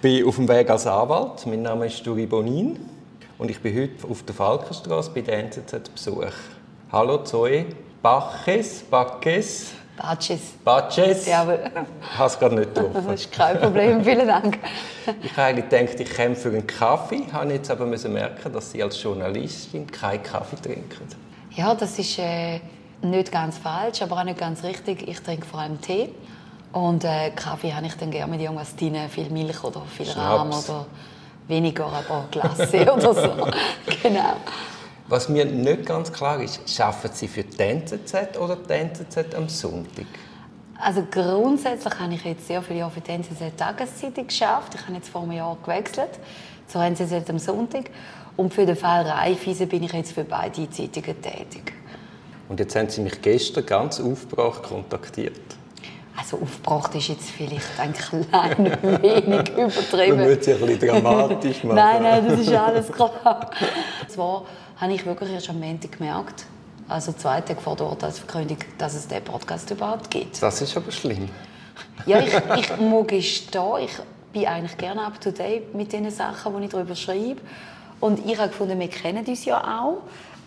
bin auf dem Weg als Anwalt. Mein Name ist Duri Bonin und ich bin heute auf der Falkenstraße bei der NZZ Besuch. Hallo Zoe Baches, Baches. Batches. Batches? Jawohl. Ich habe es gerade nicht getroffen. Das ist kein Problem, vielen Dank. Ich habe eigentlich gedacht, ich käme für einen Kaffee, habe jetzt aber müssen merken, dass Sie als Journalistin keinen Kaffee trinken. Ja, das ist äh, nicht ganz falsch, aber auch nicht ganz richtig. Ich trinke vor allem Tee. Und äh, Kaffee habe ich dann gerne mit irgendwas drin, viel Milch oder viel Rahm Schnaps. oder weniger, aber Glasse oder so. Genau. Was mir nicht ganz klar ist, arbeiten Sie für die NZZ oder die NZZ am Sonntag? Also grundsätzlich habe ich jetzt sehr viele Jahre für die NZZ Tageszeitung geschafft. Ich habe jetzt vor einem Jahr gewechselt zur NZZ am Sonntag. Und für den Fall Raiffeisen bin ich jetzt für beide Zeitungen tätig. Und jetzt haben Sie mich gestern ganz aufgebracht kontaktiert. Also aufgebracht ist jetzt vielleicht ein klein wenig Man übertrieben. muss sich ein bisschen dramatisch machen. Nein, nein, das ist alles klar. Und zwar habe ich wirklich erst am Montag gemerkt, also zwei Tage vor der Urteilsverkündung, dass es diesen Podcast überhaupt gibt. Das ist aber schlimm. Ja, ich, ich muss gestehen, ich bin eigentlich gerne up to date mit den Sachen, die ich darüber schreibe. Und ich habe gefunden, wir kennen uns ja auch.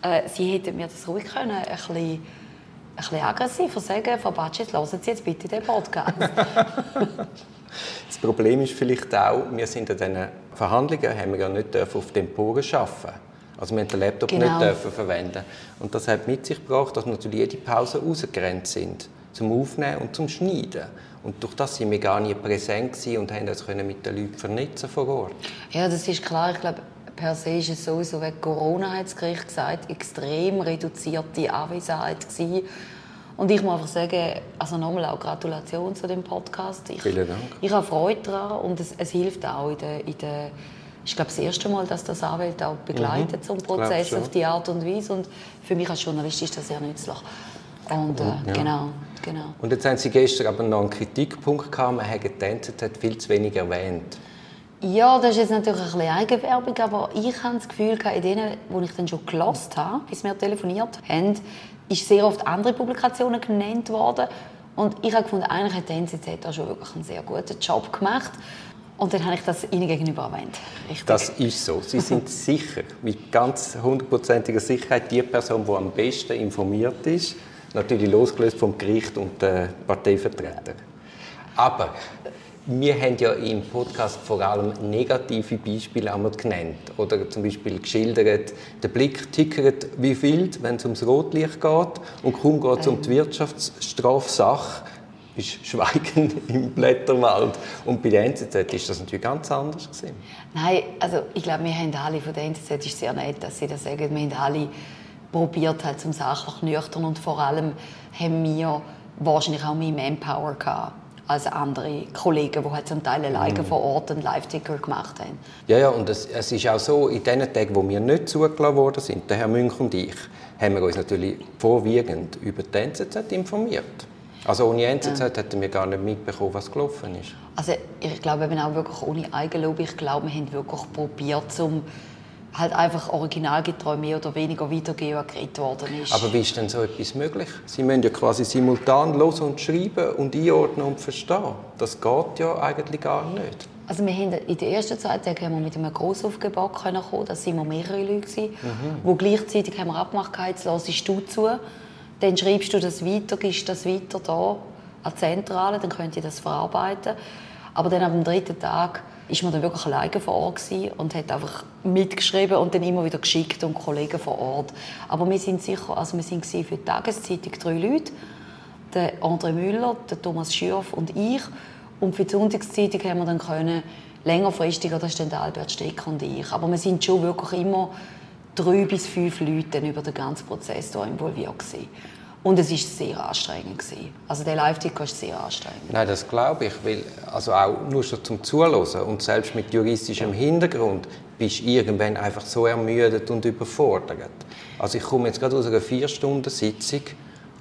Äh, Sie hätten mir das ruhig können, ein bisschen, ein bisschen aggressiver sagen Frau Batschitz, hören Sie jetzt bitte den Podcast. Das Problem ist vielleicht auch, wir sind an diesen Verhandlungen haben wir ja nicht auf Temporen arbeiten. Also wir den Laptop Genau. nicht dürfen verwenden. Und das hat mit sich gebracht, dass natürlich jede Pause ausgegrenzt sind zum Aufnehmen und zum Schneiden. Und durch das sind wir gar nicht präsent und haben uns können mit den Leuten vernetzen vor Ort. Ja, das ist klar. Ich glaube, per se ist es sowieso wegen Corona, hat das Gericht gesagt, extrem reduzierte Anwesenheit gewesen. Und ich muss einfach sagen, also nochmal auch Gratulation zu dem Podcast. Ich, Vielen Dank. Ich habe Freude daran und es, es hilft auch in der, in der ich glaube, das erste Mal, dass das Anwälte auch begleitet zum glaub Prozess schon. auf die Art und Weise. Und für mich als Journalist ist das sehr nützlich. Und äh, ja. genau, genau. Und jetzt haben Sie gestern aber noch einen Kritikpunkt gehabt, man hat die NZZ viel zu wenig erwähnt. Ja, das ist jetzt natürlich ein Eigenwerbung, aber ich habe das Gefühl, in denen, wo ich dann schon gelost habe, bis wir telefoniert haben, ist sehr oft andere Publikationen genannt worden. Und ich habe gefunden, eigentlich hat die NZZ da schon wirklich einen sehr guten Job gemacht. Und dann habe ich das Ihnen gegenüber erwähnt. Richtig. Das ist so. Sie sind sicher, mit ganz hundertprozentiger Sicherheit, die Person, die am besten informiert ist. Natürlich losgelöst vom Gericht und den Parteivertretern. Aber wir haben ja im Podcast vor allem negative Beispiele einmal genannt. Oder zum Beispiel geschildert, der Blick tickert wie wild, wenn es ums Rotlicht geht. Und kaum geht es um die Wirtschaftsstrafsache, ist Schweigen im Blätterwald. Und bei der NZZ ist das natürlich ganz anders. Gewesen. Nein, also ich glaube, wir haben alle, von der NZZ ist sehr nett, dass Sie das sagen, wir haben alle probiert, halt zum sachlich nüchtern und vor allem haben wir wahrscheinlich auch mehr Manpower gehabt als andere Kollegen, die halt zum Teil alleine vor Ort einen Live-Ticker gemacht haben. Ja, ja, und es, es ist auch so, in den Tagen, wo wir nicht zugelassen worden sind, der Herr Münch und ich, haben wir uns natürlich vorwiegend über die NZZ informiert. Also ohne NZZ hätten wir gar nicht mitbekommen, was gelaufen ist. Also ich glaube eben auch wirklich ohne Eigenlob, ich glaube, wir haben wirklich probiert, um halt einfach originalgetreu mehr oder weniger wiedergeben, was geredet worden ist. Aber wie ist denn so etwas möglich? Sie müssen ja quasi simultan hören und schreiben und einordnen und verstehen. Das geht ja eigentlich gar nicht. Also wir haben in den ersten zwei Tagen haben wir mit einem Grossaufgebot können kommen. Da sind wir mehrere Leute gewesen, wo gleichzeitig haben wir abgemacht, jetzt hörst du zu, dann schreibst du das weiter, gibst das weiter da an die Zentrale, dann könnt ihr das verarbeiten. Aber dann am dritten Tag ist man dann wirklich alleine vor Ort und hat einfach mitgeschrieben und dann immer wieder geschickt und Kollegen vor Ort. Aber wir sind sicher, also wir sind für die Tageszeitung drei Leute der André Müller, der Thomas Schürf und ich. Und für die Sonntagszeitung haben wir dann können, längerfristiger, das ist dann der Albert Stecker und ich. Aber wir sind schon wirklich immer drei bis fünf Leute über den ganzen Prozess involviert gewesen. Und es war sehr anstrengend. Gewesen. Also der Live-Ticker ist sehr anstrengend. Nein, das glaube ich, weil also auch nur schon zum Zuhören und selbst mit juristischem Hintergrund bist du irgendwann einfach so ermüdet und überfordert. Also ich komme jetzt gerade aus einer vier Stunden Sitzung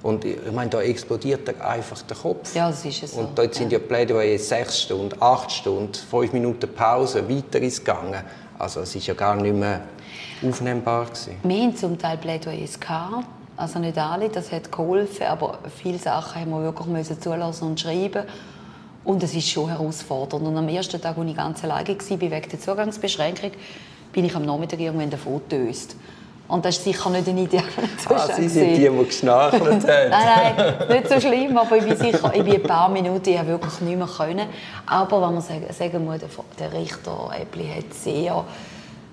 und ich meine, da explodiert einfach der Kopf. Ja, das ist es so. Und dort sind ja Plädoyer sechs Stunden, acht Stunden, fünf Minuten Pause, weiter ins Gange. Also es ist ja gar nicht mehr aufnehmbar gewesen. Wir hatten zum Teil Plädoyers, gehabt, also nicht alle, das hat geholfen, aber viele Sachen haben wir wirklich müssen zulassen und schreiben. Und es ist schon herausfordernd. Und am ersten Tag, als ich ganz alleine war, wegen der Zugangsbeschränkung, bin ich am Nachmittag irgendwann davon getöst. Und das ist sicher nicht ein idealer Zustand. Ah, Sie sind die, die geschnarchelt haben. nein, nein, nicht so schlimm, aber ich bin sicher, ich bin ein paar Minuten, ich wirklich nicht mehr können. Aber wenn man sagen, sagen muss, der Richter Äppli hat sehr,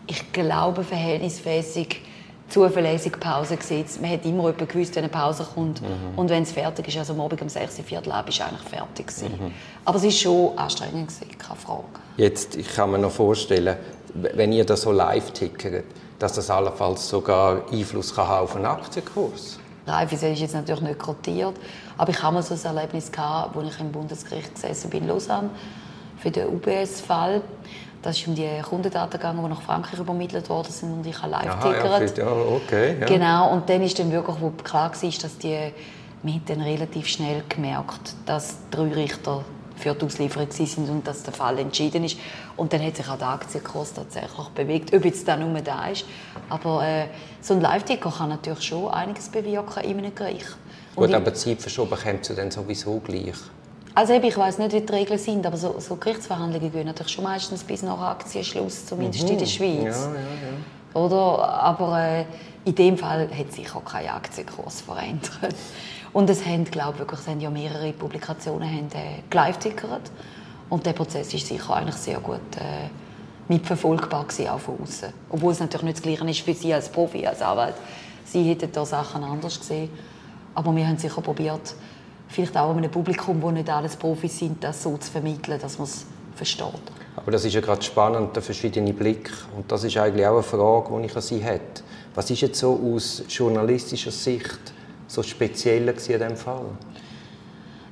ich glaube, verhältnismäßig zuverlässig Pause gesetzt. Man hat immer gewusst, wenn eine Pause kommt mhm. und wenn es fertig ist. Also am Abend um 6 Viertel ab ist eigentlich fertig Mhm. Aber es war schon anstrengend keine Frage. Jetzt, ich kann mir noch vorstellen, wenn ihr das so live tickert, dass das allenfalls sogar Einfluss kann auf einen Aktienkurs. Live ist jetzt natürlich nicht kotiert, aber ich habe mal so ein Erlebnis gehabt, wo ich im Bundesgericht gesessen bin in Lausanne für den UBS-Fall. Das ist um die Kundendaten gegangen, die nach Frankreich übermittelt worden sind und ich habe live tickert. Ja, okay, ja. Genau, und dann ist dann wirklich, wo klar war, dass die, wir haben dann relativ schnell gemerkt, dass drei Richter für die Auslieferung sind und dass der Fall entschieden ist. Und dann hat sich auch der Aktienkurs tatsächlich bewegt, ob jetzt da nur da ist. Aber äh, so ein Live-Ticker kann natürlich schon einiges bewirken in einem Gericht. Gut, aber die Zeit verschoben kommt dann sowieso gleich. Also ich weiß nicht, wie die Regeln sind, aber so, so Gerichtsverhandlungen gehen natürlich schon meistens bis nach Aktienschluss, zumindest mhm. in der Schweiz. Ja, ja, ja. Oder? Aber äh, in dem Fall hat sich auch kein Aktienkurs verändert. Und es haben, glaube wirklich, es haben ja mehrere Publikationen haben, äh, live tickert und der Prozess ist sicher eigentlich sehr gut äh, mitverfolgbar gewesen, auch von außen. Obwohl es natürlich nicht das Gleiche ist für Sie als Profi, als Anwalt. Sie hätten da Sachen anders gesehen. Aber wir haben sicher probiert, vielleicht auch einem Publikum, wo nicht alles Profis sind, das so zu vermitteln, dass man es versteht. Aber das ist ja gerade spannend, der verschiedene Blick. Und das ist eigentlich auch eine Frage, die ich an Sie hätte. Was ist jetzt so aus journalistischer Sicht so speziell in diesem Fall?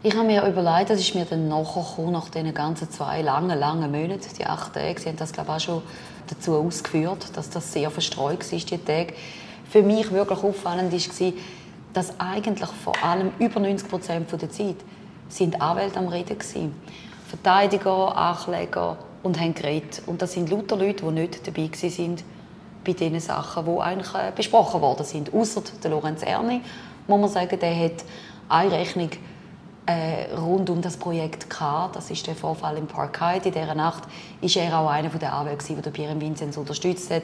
Ich habe mir überlegt, das ist mir dann nachher gekommen, nach diesen ganzen zwei langen, langen Monaten, die acht Tage. Sie haben das, glaube ich, auch schon dazu ausgeführt, dass das sehr verstreut war, die Tage. Für mich wirklich auffallend war, dass eigentlich vor allem über 90 Prozent der Zeit sind Anwälte am Reden waren. Verteidiger, Ankläger und haben geredet. Und das sind lauter Leute, die nicht dabei waren bei den Sachen, die eigentlich äh, besprochen worden sind. Außer der Lorenz Erni, muss man sagen, der hat eine Rechnung äh, rund um das Projekt gehabt. Das ist der Vorfall im Park Hyde. In dieser Nacht war er auch einer der Anwälte, der Pierre Vinzenz unterstützt hat.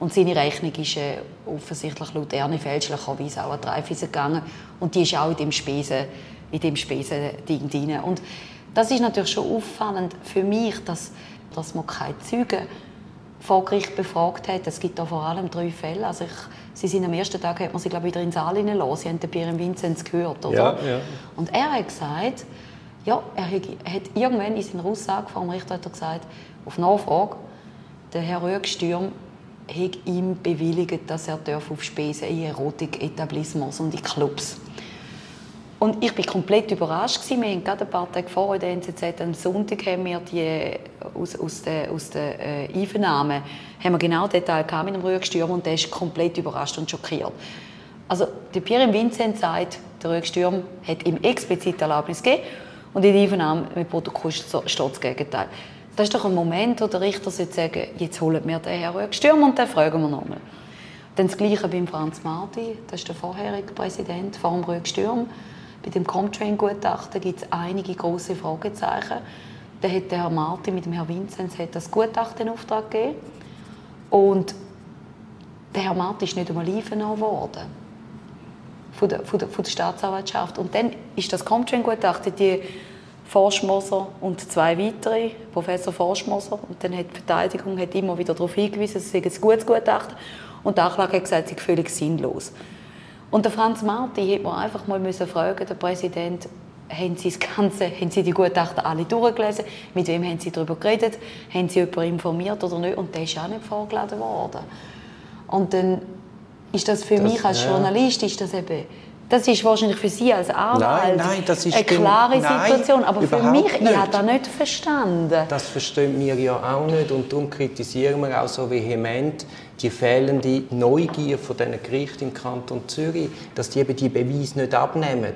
Und seine Rechnung ist äh, offensichtlich laut Ernie fälschlicherweise auch an die Raiffeisen gegangen. Und die ist auch in dem Spesen, in dem Spesending drin. Und das ist natürlich schon auffallend für mich, dass, dass man keine Zeugen vor Gericht befragt hat. Es gibt da vor allem drei Fälle. Also ich, sie sind am ersten Tag, hat man sie glaube ich, wieder in den Saal hineingelassen. Sie haben den Pierre Vinzenz gehört, oder? Ja, ja. Und er hat gesagt, ja, er hat, irgendwann in seiner Aussage vor dem Richter hat er gesagt, auf Nachfrage, der Herr Rüegstürm hat ihm bewilligt, dass er auf Spesen in Erotik-Etablissements und in Clubs und ich war komplett überrascht. Wir haben gerade ein paar Tage vor der NZZ, am Sonntag, haben wir die, aus, aus den aus der, äh, Einvernahmen haben wir genau den Teil mit dem Rüegstürm und der ist komplett überrascht und schockiert. Also, der Pierre Vincent sagt, der Rüegstürm hat ihm explizit Erlaubnis gegeben und in der Einvernahme mit Protokoll steht das Gegenteil. Das ist doch ein Moment, wo der Richter sagen jetzt holen wir den Herrn Rüegstürm und dann fragen wir nochmal. Dann das Gleiche beim Franz Marti, das ist der vorherige Präsident vor dem Rüegstürm. Bei dem Comtrain-Gutachten gibt es einige große Fragezeichen. Da hat der Herr Martin mit dem Herrn Vinzenz das Gutachten in Auftrag gegeben. Und der Herr Martin ist nicht einmal einvernommen worden von der, von, der, von der Staatsanwaltschaft. Und dann ist das Comtrain-Gutachten die Forschmoser und zwei weitere, Professor Forschmoser. Und dann hat die Verteidigung hat immer wieder darauf hingewiesen, es sei ein gutes Gutachten. Und der Anklage hat gesagt, es sei völlig sinnlos. Und der Franz Marti hätte man einfach mal müssen fragen, der Präsident, haben Sie, das Ganze, haben Sie die Gutachten alle durchgelesen? Mit wem haben Sie darüber geredet? Haben Sie jemanden informiert oder nicht? Und der ist auch nicht vorgeladen worden. Und dann ist das für das, mich als Journalist ist das eben das ist wahrscheinlich für Sie als Anwalt nein, nein, das ist eine klare Situation, aber für mich, nicht. ich habe das nicht verstanden. Das verstehen wir ja auch nicht und darum kritisieren wir auch so vehement die fehlende Neugier von diesen Gerichten im Kanton Zürich, dass die eben die Beweise nicht abnehmen.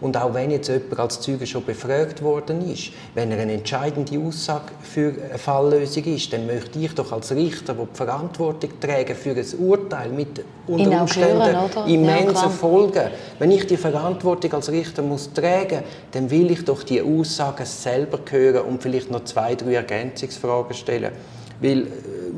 Und auch wenn jetzt jemand als Zeuge schon befragt worden ist, wenn er eine entscheidende Aussage für eine Falllösung ist, dann möchte ich doch als Richter, der die Verantwortung trägt für ein Urteil mit unter Umständen immensen ja, Folgen, wenn ich die Verantwortung als Richter muss tragen, dann will ich doch die Aussagen selber hören und vielleicht noch zwei, drei Ergänzungsfragen stellen. Weil äh,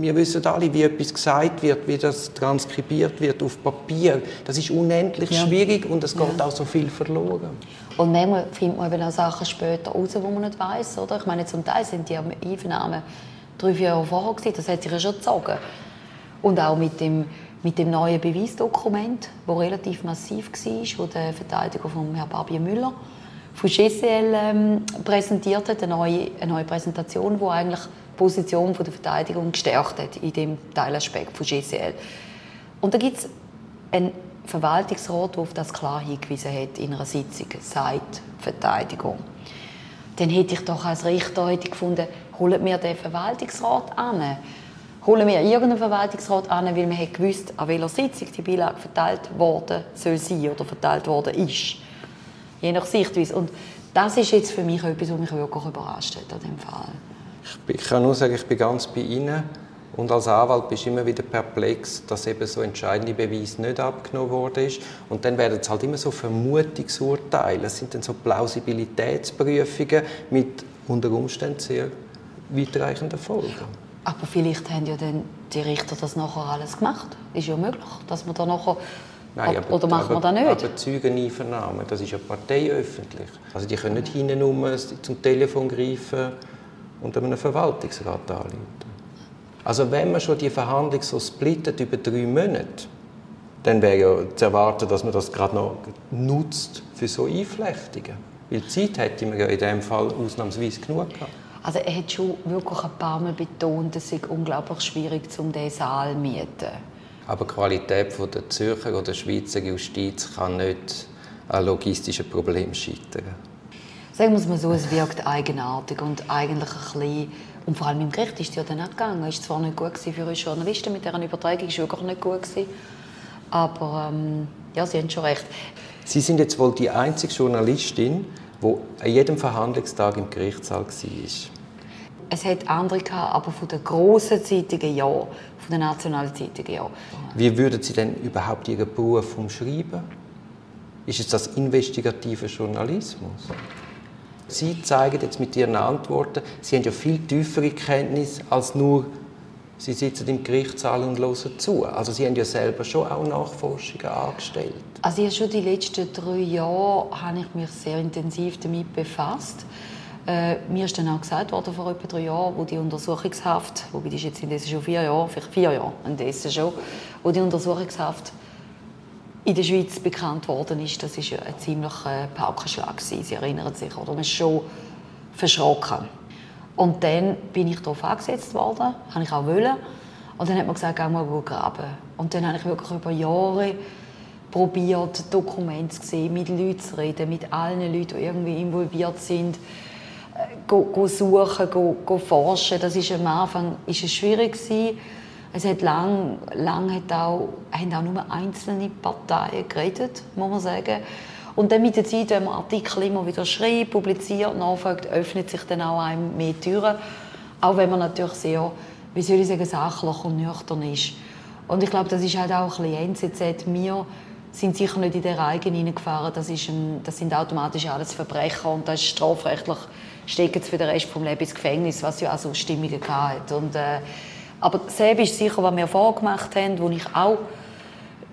wir wissen alle, wie etwas gesagt wird, wie das transkribiert wird auf Papier. Das ist unendlich ja. schwierig und es geht ja. auch so viel verloren. Und manchmal findet man eben auch Sachen später raus, die man nicht weiß, oder? Ich meine, zum Teil sind die Einvernahmen drei, vier Jahre vorher gewesen. Das hat sich ja schon gezogen. Und auch mit dem, mit dem neuen Beweisdokument, das relativ massiv war, wo der Verteidiger von Herrn Barbier Müller von GCL ähm, präsentiert hat, eine neue, eine neue Präsentation, die eigentlich Position der Verteidigung gestärkt hat in dem Teilaspekt von GCL. Und da gibt es einen Verwaltungsrat, der auf das klar hingewiesen hat in einer Sitzung, seit Verteidigung. Dann hätte ich doch als Richter hätte gefunden, holen wir den Verwaltungsrat an. Holen wir irgendeinen Verwaltungsrat an, weil man hat gewusst, an welcher Sitzung die Beilage verteilt worden soll sein oder verteilt worden ist. Je nach Sichtweise. Und das ist jetzt für mich etwas, was mich wirklich überrascht hat an dem Fall. Ich kann nur sagen, ich bin ganz bei Ihnen. Und als Anwalt bist du immer wieder perplex, dass eben so entscheidende Beweise nicht abgenommen worden ist. Und dann werden es halt immer so Vermutungsurteile. Es sind dann so Plausibilitätsprüfungen mit unter Umständen sehr weitreichenden Folgen. Aber vielleicht haben ja dann die Richter das nachher alles gemacht. Ist ja möglich, dass man da nachher Nein, aber, oder aber, wir das nicht? Aber Zeugeneinvernahmen, das ist ja parteiöffentlich. Also die können nicht hinten zum Telefon greifen und einem Verwaltungsrat anrufen. Also wenn man schon die Verhandlung so splittet über drei Monate, dann wäre ja zu erwarten, dass man das gerade noch nutzt für so Einflechtungen. Weil Zeit hätte man ja in diesem Fall ausnahmsweise genug gehabt. Also er hat schon wirklich ein paar Mal betont, es sei unglaublich schwierig, um diesen Saal zu mieten. Aber die Qualität der Zürcher oder Schweizer Justiz kann nicht an logistischen Problemen scheitern. Sagen wir es mal so, es wirkt eigenartig und eigentlich ein bisschen und vor allem im Gericht ist es ja dann auch gegangen. Es war zwar nicht gut für uns Journalisten mit dieser Übertragung, es war wirklich nicht gut. Aber ähm, ja, Sie haben schon recht. Sie sind jetzt wohl die einzige Journalistin, die an jedem Verhandlungstag im Gerichtssaal war. Es hat andere gehabt, aber von den grossen Zeitungen ja, von den nationalen Zeitungen ja. Wie würden Sie denn überhaupt Ihren Beruf umschreiben? Ist es das investigative Journalismus? Sie zeigen jetzt mit Ihren Antworten, Sie haben ja viel tiefere Kenntnis als nur Sie sitzen im Gerichtssaal und hören zu. Also Sie haben ja selber schon auch Nachforschungen angestellt. Also ja, schon die letzten drei Jahre habe ich mich sehr intensiv damit befasst. Äh, mir ist dann auch gesagt worden vor etwa drei Jahren, wo die Untersuchungshaft, wobei die ist jetzt indessen schon vier Jahre, vielleicht vier Jahre indessen schon, wo die Untersuchungshaft in der Schweiz bekannt worden ist, das ist ein ziemlicher Paukenschlag. Sie erinnern sich, oder? Man ist schon verschrocken. Und dann bin ich darauf angesetzt worden, habe ich auch wollen. Und dann hat man gesagt, auch mal graben. Und dann habe ich wirklich über Jahre probiert, Dokumente zu sehen, mit Leuten zu reden, mit allen Leuten, die irgendwie involviert sind, äh, go, go suchen, go, go forschen. Das ist am Anfang ist es schwierig gewesen es hat lang, lang hat auch, haben auch nur einzelne Parteien geredet, muss man sagen. Und dann mit der Zeit, wenn man Artikel immer wieder schreibt, publiziert, nachfragt, öffnet sich dann auch einem mehr Türen. Auch wenn man natürlich sehr, wie soll ich sagen, sachlich und nüchtern ist. Und ich glaube, das ist halt auch ein bisschen NZZ. Wir sind sicher nicht in den Reigen hineingefahren. Das, ist ein, das sind automatisch alles Verbrecher und das ist strafrechtlich stecken sie für den Rest des Lebens ins Gefängnis, was ja auch so Stimmungen hatte. Und, äh, aber selber ist sicher, was wir vorgemacht haben, wo ich auch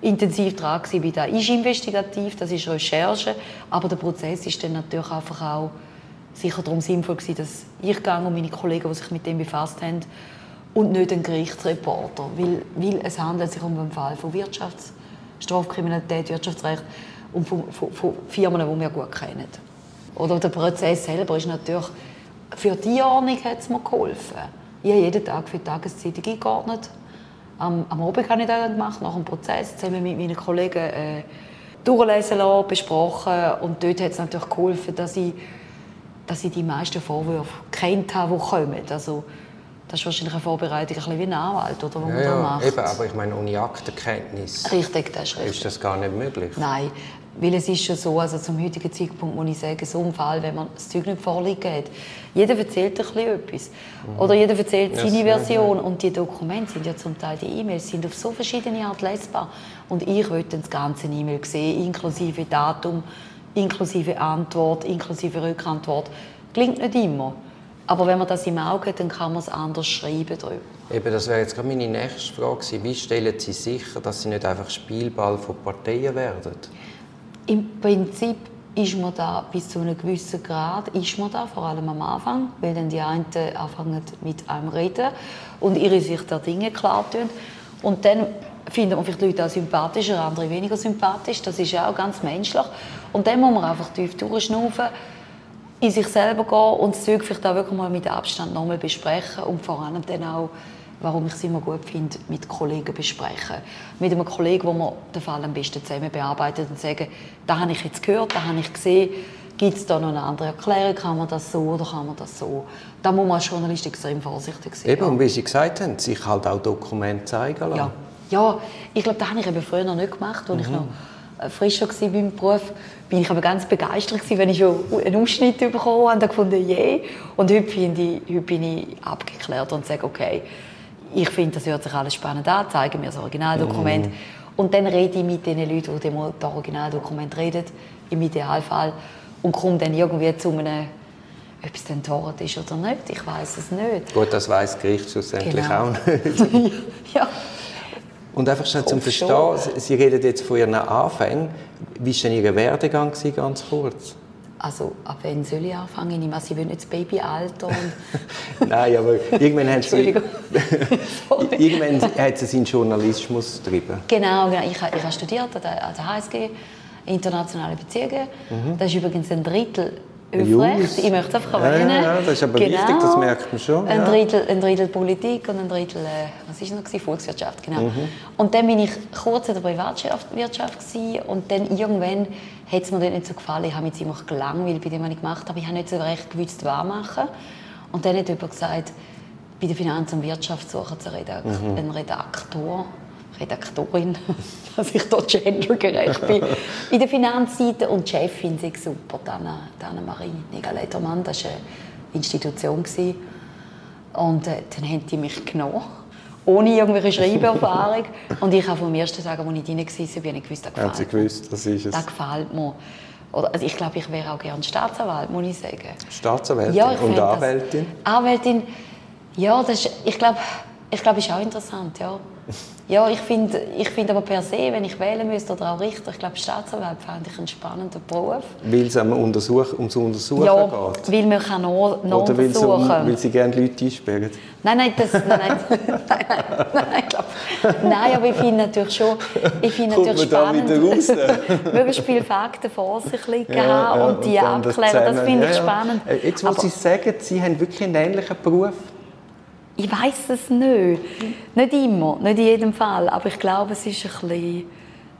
intensiv dran war. Das ist investigativ, das ist Recherche, aber der Prozess ist dann natürlich einfach auch sicher darum sinnvoll gewesen, dass ich und meine Kollegen, die sich mit dem befasst haben, und nicht ein Gerichtsreporter, weil, weil es handelt sich um einen Fall von Wirtschaftsstrafkriminalität, Wirtschaftsrecht und von, von, von Firmen, die wir gut kennen. Oder der Prozess selber ist natürlich für die Ordnung hat es mir geholfen ich habe jeden Tag für die Tageszeitung eingeordnet. Am, am Abend habe ich das gemacht, nach dem Prozess, zusammen mit meinen Kollegen äh, durchlesen lassen, besprochen. Und dort hat es natürlich geholfen, dass ich, dass ich die meisten Vorwürfe kennt habe, die kommen. Also, das ist wahrscheinlich eine Vorbereitung, ein bisschen wie ein Anwalt, oder, was ja, man da macht. Eben, aber ich meine, ohne Aktenkenntnis richtig, das ist, richtig. ist das gar nicht möglich. Nein, Weil es ist schon so, also zum heutigen Zeitpunkt muss ich sagen, so ein Fall, wenn man das Zeug nicht vorliegen hat, jeder erzählt ein bisschen etwas. Mhm. Oder jeder erzählt ja, seine Version. Und die Dokumente sind ja zum Teil, die E-Mails sind auf so verschiedene Art lesbar. Und ich wollte das ganze E-Mail sehen, inklusive Datum, inklusive Antwort, inklusive Rückantwort. Klingt nicht immer. Aber wenn man das im Auge hat, dann kann man es anders schreiben darüber. Eben, das wäre jetzt gerade meine nächste Frage gewesen. Wie stellen Sie sicher, dass Sie nicht einfach Spielball von Parteien werden? Im Prinzip ist man da bis zu einem gewissen Grad, ist man da, vor allem am Anfang, weil dann die einen anfangen mit einem reden und ihre Sicht der Dinge klar tun. Und dann findet man vielleicht Leute auch sympathischer, andere weniger sympathisch. Das ist auch ganz menschlich. Und dann muss man einfach tief durchschnaufen in sich selber gehen und das Zeug vielleicht auch wirklich mal mit Abstand nochmal besprechen und vor allem dann auch, warum ich es immer gut finde, mit Kollegen besprechen. Mit einem Kollegen, wo man den Fall am besten zusammen bearbeitet und sagen, da habe ich jetzt gehört, da habe ich gesehen, gibt es da noch eine andere Erklärung, kann man das so oder kann man das so? Da muss man als Journalist extrem vorsichtig sein. Eben, und wie Sie gesagt haben, sich halt auch Dokumente zeigen lassen. Ja, ja ich glaube, das habe ich eben früher noch nicht gemacht, als mhm. ich noch äh, frischer war beim Beruf, bin ich aber ganz begeistert gewesen, wenn ich einen Ausschnitt bekommen habe und gefunden, yeah. Und heute, finde ich, heute bin ich abgeklärt und sage, okay, ich finde, das hört sich alles spannend an, zeige mir das Originaldokument. Mm. Und dann rede ich mit den Leuten, die das Originaldokument reden, im Idealfall, und komme dann irgendwie zu einem ob es dann Tort ist oder nicht, ich weiß es nicht. Gut, das weiß das Gericht schlussendlich genau. auch nicht. ja. Und einfach schon zum Verstehen, Sie reden jetzt von Ihren Anfängen. Wie war denn Ihr Werdegang, ganz kurz? Also, ab wann soll ich anfangen? Ich meine, Sie wollen nicht das Babyalter und... Nein, aber irgendwann haben Sie... irgendwann hat Sie seinen Journalismus getrieben. Genau, genau. Ich, ich habe studiert an der HSG, Internationale Beziehungen. Mhm. Das ist übrigens ein Drittel aufrecht. Ich möchte es einfach erwähnen. Ja, ja, das ist aber genau. wichtig, das merkt man schon. Ein, Drittel, ein Drittel Politik und ein Drittel, äh, was ist noch, Volkswirtschaft, genau. Mhm. Und dann bin ich kurz in der Privatwirtschaft und dann irgendwann hat es mir dort nicht so gefallen. Ich habe mich ziemlich gelangweilt bei dem, was ich gemacht habe. Ich habe nicht so recht gewusst, was machen. Und dann hat jemand gesagt, bei der Finanz- und Wirtschaft suchen sie einen Redaktor. Redaktorin, dass ich dort gendergerecht bin. In der Finanzseite und die Chefin sei super, Dana, Dana Marie Nigaledermann, das war eine Institution. Und äh, dann haben die mich genommen, ohne irgendwelche Schreiberfahrung. und ich habe vom ersten Tag, als ich drin war, bin ich gewusst, das gefällt Sie gewusst, das ist es. Das gefällt mir. Oder, also ich glaube, ich wäre auch gerne Staatsanwalt, muss ich sagen. Staatsanwältin ja, und Anwältin? Anwältin, ja, das ist, ich glaube, ich glaube, ist auch interessant, ja. Ja, ich finde ich find aber per se, wenn ich wählen müsste oder auch Richter, ich glaube, Staatsanwalt fände ich einen spannenden Beruf. Weil es um Untersuch, ums Untersuchen ja, geht? weil man kann noch, noch Oder weil sie, um, weil sie gerne Leute einsperren? Nein, nein, das, nein, nein, nein, nein, nein, glaub, nein, aber ich finde natürlich schon, ich finde natürlich spannend, möglichst viele Fakten vor sich liegen ja, ja, und die und abklären, das finde ich spannend. Äh, jetzt, wo aber, Sie sagen, Sie haben wirklich einen ähnlichen Beruf, ich weiß es nicht. Nicht immer, nicht in jedem Fall. Aber ich glaube, es ist ein bisschen,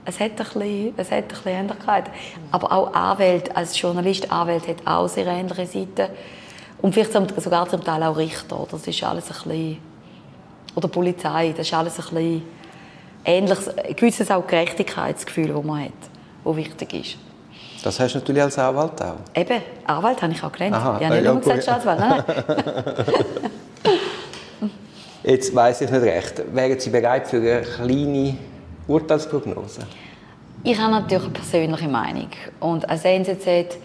es hat ein bisschen, es hat ein bisschen Ähnlichkeit. Aber auch Anwälte, als Journalist, Anwalt hat auch sehr ähnliche Seiten. Und vielleicht sogar zum Teil auch Richter. Das ist alles ein bisschen, oder Polizei, das ist alles ein bisschen ähnliches, ein gewisses auch Gerechtigkeitsgefühl, das man hat, das wichtig ist. Das hast du natürlich als Anwalt auch? Eben, Anwalt habe ich auch gelernt. Aha, ich habe nicht ja, nur gesagt Staatsanwalt, nein. Jetzt weiß ich nicht recht. Wären Sie bereit für eine kleine Urteilsprognose? Ich habe natürlich eine persönliche Meinung. Und als NZZ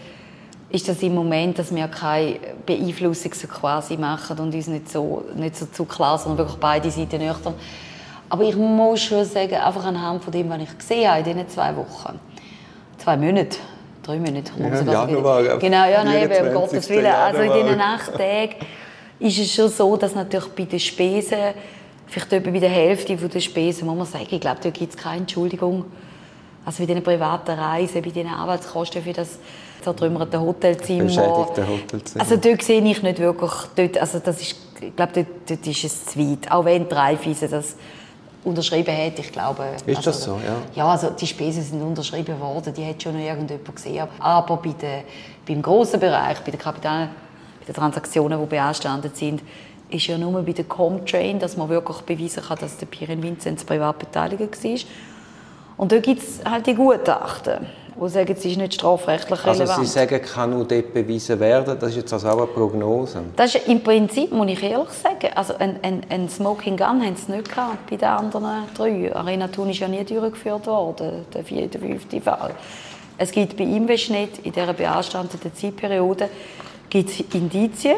ist das im Moment, dass wir keine Beeinflussung so quasi machen und uns nicht so, nicht so zu klar, sondern wirklich beide Seiten nüchtern. Aber ich muss schon sagen, einfach anhand von dem, was ich gesehen habe in diesen zwei Wochen, zwei Monate, drei Monate, ja, Januar, genau, ja, nein, eben, um Gottes Willen, also in diesen acht Tagen ist es schon so, dass natürlich bei den Spesen, vielleicht etwa bei der Hälfte der Spesen, muss man sagen, ich glaube, da gibt es keine Entschuldigung. Also bei diesen privaten Reisen, bei den Arbeitskosten für das zertrümmerte Hotelzimmer. Beschädigte Hotelzimmer. Also dort sehe ich nicht wirklich, dort, also das ist, ich glaube, dort, dort ist es zu weit. Auch wenn Dreifeisen das unterschrieben hat, ich glaube... Ist also, das so, ja? Ja, also die Spesen sind unterschrieben worden, die hat schon noch irgendjemand gesehen. Aber bei der, beim grossen Bereich, bei der Kapital bei den Transaktionen, die beanstandet sind, ist ja nur bei der Comtrain, dass man wirklich beweisen kann, dass der Pirin Vinzenz privat beteiligt war. Und da gibt es halt die Gutachten. die sagen, es ist nicht strafrechtlich relevant. Also Sie sagen, kann nur dort bewiesen werden, das ist jetzt also auch eine Prognose? Das ist im Prinzip, muss ich ehrlich sagen, also ein, ein, ein Smoking Gun haben sie nicht gehabt bei den anderen drei. Arena Thun ist ja nie durchgeführt worden, der vierte, fünfte Fall. Es gibt bei Imwestnet in dieser beanstandeten Zeitperiode gibt es Indizien,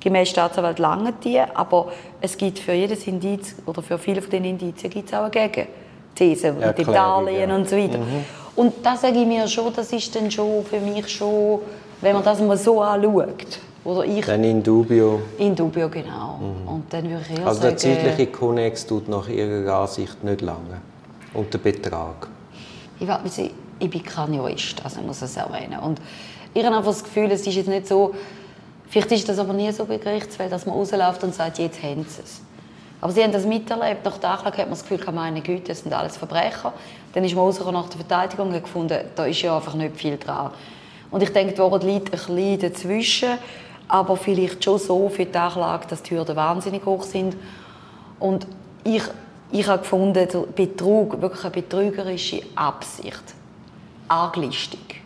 gemäß Staatsanwalt lange die, aber es gibt für jedes Indiz oder für viele von den Indizien gibt es auch eine Gegenthese, mit dem Darlehen ja. und so weiter. Mhm. Und das sage ich mir schon, das ist dann schon für mich schon, wenn man das mal so anschaut. Oder ich, dann in dubio. In dubio, genau. Mhm. Und dann würde ich eher also der zeitliche Konnex tut nach Ihrer Ansicht nicht lange. Und der Betrag? Ich, weiß, ich bin kein Jurist, also ich muss es erwähnen. Und ich habe einfach das Gefühl, es ist jetzt nicht so, vielleicht ist das aber nie so bei Gerichtsfällen, dass man rausläuft und sagt, jetzt haben sie es. Aber sie haben das miterlebt. Nach der Anklage hat man das Gefühl, meine Güte, das sind alles Verbrecher. Dann ist man nach der Verteidigung und gefunden, da ist ja einfach nicht viel dran. Und ich denke, die Wahrheit liegt ein bisschen dazwischen, aber vielleicht schon so für die Anklage, dass die Hürden wahnsinnig hoch sind. Und ich, ich habe gefunden, Betrug, wirklich eine betrügerische Absicht, Arglistung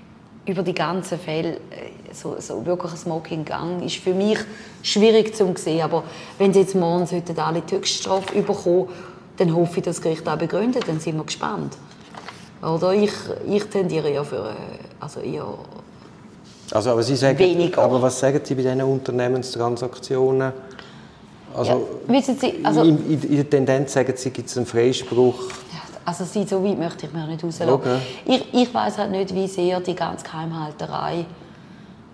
über die ganzen Fälle, äh, so, so wirklich ein Smoking Gang, ist für mich schwierig zu sehen. Aber wenn sie jetzt morgen sollten alle die Höchststrafe bekommen, dann hoffe ich, dass das Gericht auch begründet, dann sind wir gespannt. Oder ich, ich tendiere ja für, äh, also eher also, aber Sie sagen, weniger. Aber was sagen Sie bei diesen Unternehmenstransaktionen? Also, ja, wissen Sie, also, in, in, der Tendenz sagen Sie, gibt es einen Freispruch also so weit möchte ich mir nicht rauslassen. Okay. Ich, ich weiß halt nicht, wie sehr die ganze Geheimhalterei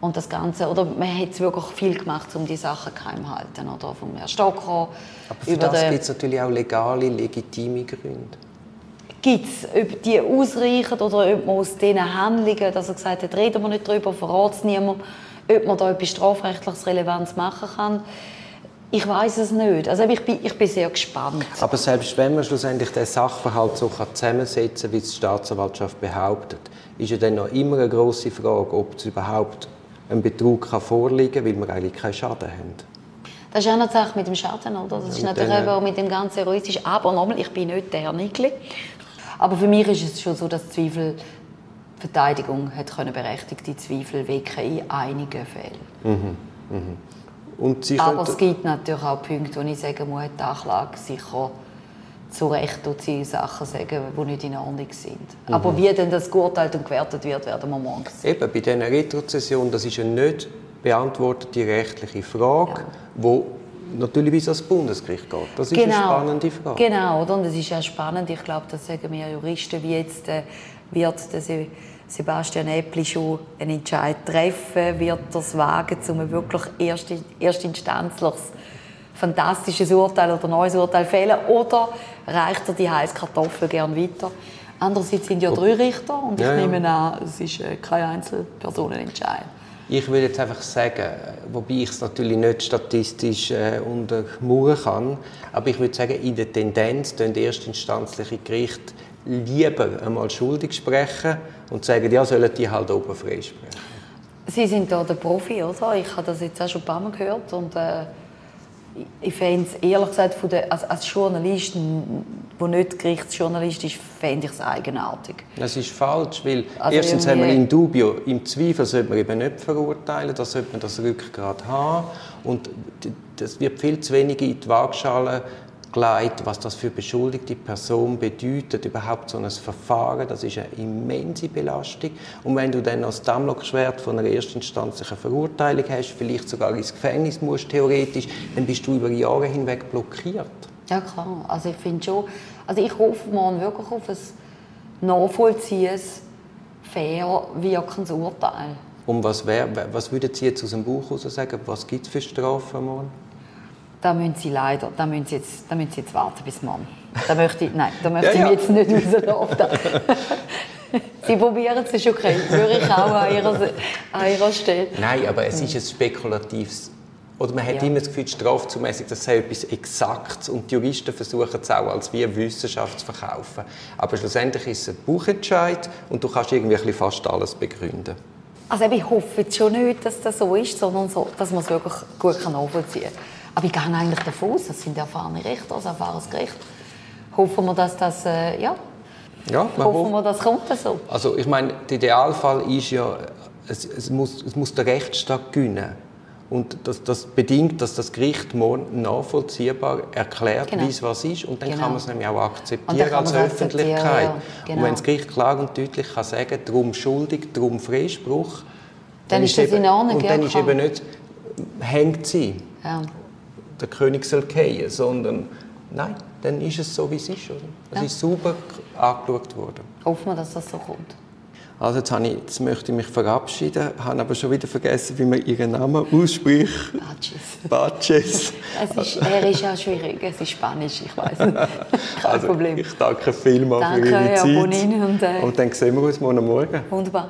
und das Ganze, oder man hat wirklich viel gemacht, um die Sachen geheim zu halten, oder vom Herrn Stocker. Aber für das gibt es natürlich auch legale, legitime Gründe. Gibt es, ob die ausreichen oder ob man aus diesen Handlungen, dass er gesagt hat, reden wir nicht darüber, verrat es niemand, ob man da etwas strafrechtliches Relevanz machen kann. Ich weiß es nicht. Also ich bin, ich bin sehr gespannt. Aber selbst wenn man schlussendlich den Sachverhalt so zusammensetzen kann, wie es die Staatsanwaltschaft behauptet, ist ja dann noch immer eine große Frage, ob es überhaupt ein Betrug kann vorliegen kann, weil wir eigentlich keinen Schaden haben. Das ist auch eine Sache mit dem Schaden, oder? Das ist natürlich auch mit dem ganzen Erotisch. Aber nochmal, ich bin nicht der Herr Nigli. Aber für mich ist es schon so, dass Zweifel die Verteidigung hat können berechtigte Zweifel wecken in einigen Fällen. Mhm. Mhm. Und Aber es gibt natürlich auch Punkte, wo ich sagen muss, die Anklage sicher zu Recht sie Sachen sagen, die nicht in Ordnung sind. Mhm. Aber wie denn das geurteilt und gewertet wird, werden wir morgen sehen. Eben, bei dieser Retrozession, das ist eine nicht beantwortete rechtliche Frage, ja. wo natürlich bis ans Bundesgericht geht. Das ist genau. eine spannende Frage. Genau, und es ist ja spannend. Ich glaube, das sagen wir Juristen, wie jetzt äh, wird das Sebastian Äppli schon einen Entscheid treffen, wird er es wagen, um ein wirklich erst, erstinstanzliches fantastisches Urteil oder neues Urteil fällen oder reicht er die heiße Kartoffel gern weiter? Andererseits sind ja drei Richter und ich ja, ja. nehme an, es ist äh, kein Einzelpersonenentscheid. Ich würde jetzt einfach sagen, wobei ich es natürlich nicht statistisch äh, untermauern kann, aber ich würde sagen, in der Tendenz tun erstinstanzliche Gerichte lieber einmal schuldig sprechen und sagen, ja, sollen die halt oben freisprechen. Sie sind da der Profi, oder? Ich habe das jetzt auch schon ein paar Mal gehört und äh, ich fände es ehrlich gesagt, von der, als, als Journalist, der nicht Gerichtsjournalist ist, fände ich es eigenartig. Das ist falsch, weil also erstens haben wir in Dubio, im Zweifel sollte man eben nicht verurteilen, da sollte man das Rückgrat haben und das wird viel zu wenig in die Waagschale gelegt, was das für beschuldigte Person bedeutet, überhaupt so ein Verfahren, das ist eine immense Belastung. Und wenn du dann als Damoklesschwert von einer erstinstanzlichen Verurteilung hast, vielleicht sogar ins Gefängnis musst, theoretisch, dann bist du über Jahre hinweg blockiert. Ja klar, also ich finde schon, also ich hoffe morgen wirklich auf ein nachvollziehendes, fair wirkendes Urteil. Und was, wär, was würden Sie jetzt aus dem Buch heraus sagen, was gibt es für Strafen morgen? Da müssen Sie leider, da müssen Sie jetzt, da müssen Sie jetzt warten bis morgen. Da möchte ich, nein, da möchte ja, ich jetzt nicht rauslaufen. Sie probieren es schon okay. Würde ich auch an Ihrer, an ihrer Stelle. Nein, aber es ist ein spekulatives oder man hat ja. immer das Gefühl, die Strafzumessung, das sei etwas Exaktes und die Juristen versuchen es auch als wie Wissenschaft zu verkaufen. Aber schlussendlich ist es ein Buchentscheid und du kannst irgendwie fast alles begründen. Also ich hoffe jetzt schon nicht, dass das so ist, sondern so, dass man es wirklich gut nachvollziehen kann. Aber ich gehe eigentlich davon aus, das sind erfahrene Richter, also erfahrenes Gericht. Hoffen wir, dass das, äh, ja, Ja, Hoffen wir, das kommt so. Also ich meine, der Idealfall ist ja, es, es, muss, es muss der Rechtsstaat gewinnen. Und das, das bedingt, dass das Gericht morgen nachvollziehbar erklärt, Genau. wie es was ist. Und dann Genau. kann man es nämlich auch akzeptieren dann als es akzeptieren, Öffentlichkeit. ja, genau. Und wenn das Gericht klar und deutlich kann sagen darum schuldig, darum Freispruch, Dann ist das eben, in Ordnung, Und dann ist eben nicht, hängt sie, Ja. Der König soll fallen, sondern nein, dann ist es so, wie es ist. Oder? Es Ja. ist sauber angeschaut worden. Hoffen wir, dass das so kommt. Also jetzt, ich, jetzt möchte ich mich verabschieden, habe aber schon wieder vergessen, wie man ihren Namen ausspricht. Ah, tschüss. Batches. Es ist, er ist ja schwierig, es ist Spanisch, ich weiß nicht. Kein Problem. Also, Ich danke vielmals Danke, für Ihre Herr Zeit. Bonin, und, äh, und dann sehen wir uns morgen Morgen. Wunderbar.